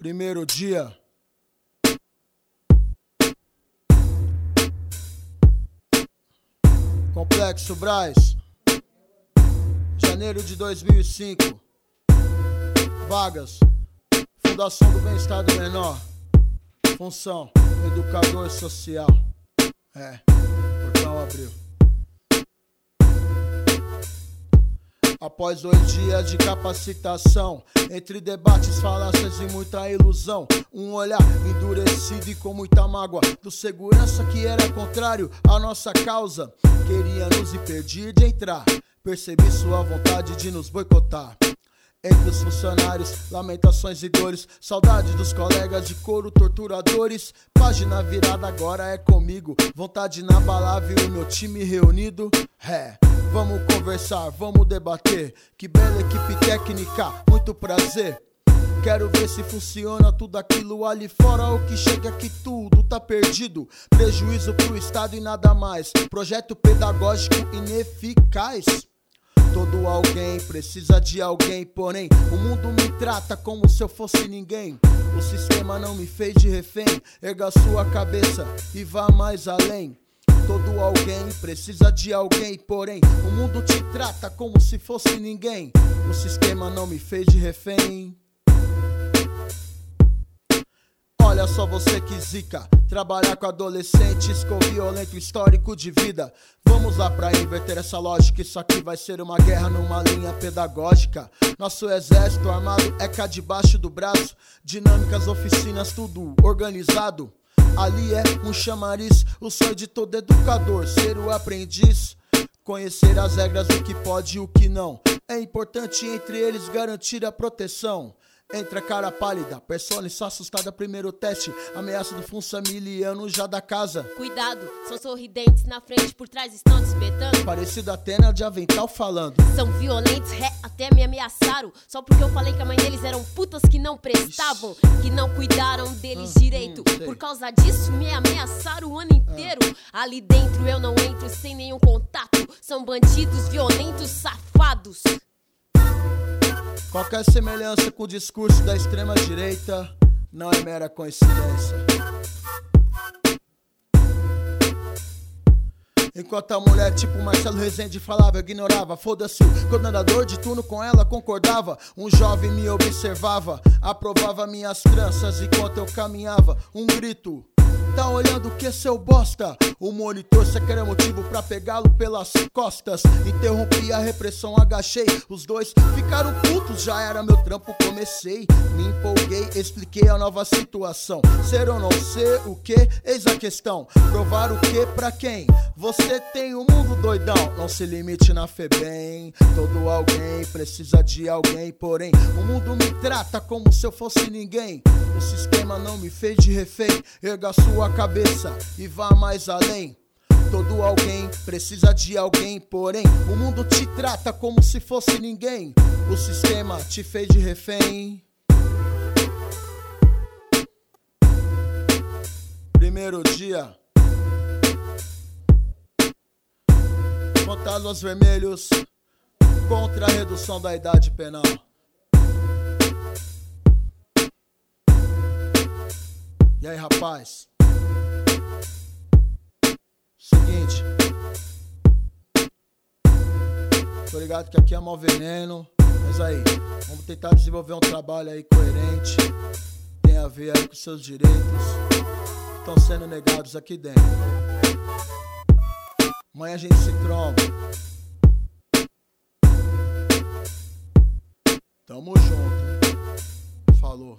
Primeiro dia. Complexo Braz. Janeiro de 2005. Vagas. Fundação do Bem-Estar do Menor. Função: Educador social. É, portão abriu. Após dois dias de capacitação, entre debates, falácias e muita ilusão, um olhar endurecido e com muita mágoa do segurança que era contrário à nossa causa, queria nos impedir de entrar. Percebi sua vontade de nos boicotar. Entre os funcionários, lamentações e dores, saudade dos colegas de couro, torturadores. Página virada agora é comigo, vontade inabalável e meu time reunido. É, vamos conversar, vamos debater. Que bela equipe técnica, muito prazer. Quero ver se funciona tudo aquilo ali fora ou que chega aqui tudo tá perdido. Prejuízo pro Estado e nada mais. Projeto pedagógico ineficaz. Todo alguém precisa de alguém, porém o mundo me trata como se eu fosse ninguém. O sistema não me fez de refém. Erga sua cabeça e vá mais além. Todo alguém precisa de alguém, porém o mundo te trata como se fosse ninguém. O sistema não me fez de refém. Olha só você que zica, trabalhar com adolescentes com violento histórico de vida. Vamos lá pra inverter essa lógica, isso aqui vai ser uma guerra numa linha pedagógica. Nosso exército armado é cá debaixo do braço, dinâmicas, oficinas, tudo organizado. Ali é um chamariz, o sonho de todo educador, ser o aprendiz. Conhecer as regras, o que pode e o que não. É importante entre eles garantir a proteção. Entra cara pálida, persona só assustada, primeiro teste. Ameaça do funsamiliano já da casa. Cuidado, são sorridentes na frente, por trás estão te espetando. Parecido Atena de avental falando. São violentos, ré, até me ameaçaram. Só porque eu falei que a mãe deles eram putas que não prestavam, que não cuidaram deles Hum, direito. hum, por causa disso, me ameaçaram o ano inteiro. Ali dentro eu não entro sem nenhum contato. São bandidos violentos, safados. Qualquer semelhança com o discurso da extrema direita não é mera coincidência. Enquanto a mulher tipo Marcelo Rezende falava, eu ignorava. Foda-se, coordenador de turno com ela concordava. Um jovem me observava, aprovava minhas tranças enquanto eu caminhava. Um grito. Tá olhando o que, seu bosta? O monitor só queria motivo pra pegá-lo pelas costas. Interrompi a repressão, agachei. Os dois ficaram putos, já era meu trampo, comecei. Me empolguei, expliquei a nova situação. Ser ou não ser o que? Eis a questão. Provar o que pra quem? Você tem o mundo doidão, não se limite na Febem. Todo alguém precisa de alguém, porém o mundo me trata como se eu fosse ninguém. O sistema não me fez de refém. Erga sua cabeça e vá mais além. Todo alguém precisa de alguém, porém o mundo te trata como se fosse ninguém. O sistema te fez de refém. Primeiro dia. Fantasmas vermelhos contra a redução da idade penal. E aí, rapaz? Seguinte. Tô ligado que aqui é mau veneno. Mas aí, vamos tentar desenvolver um trabalho aí coerente. Tem a ver aí com seus direitos. Estão sendo negados aqui dentro. Amanhã a gente se tromba. Tamo junto. Falou.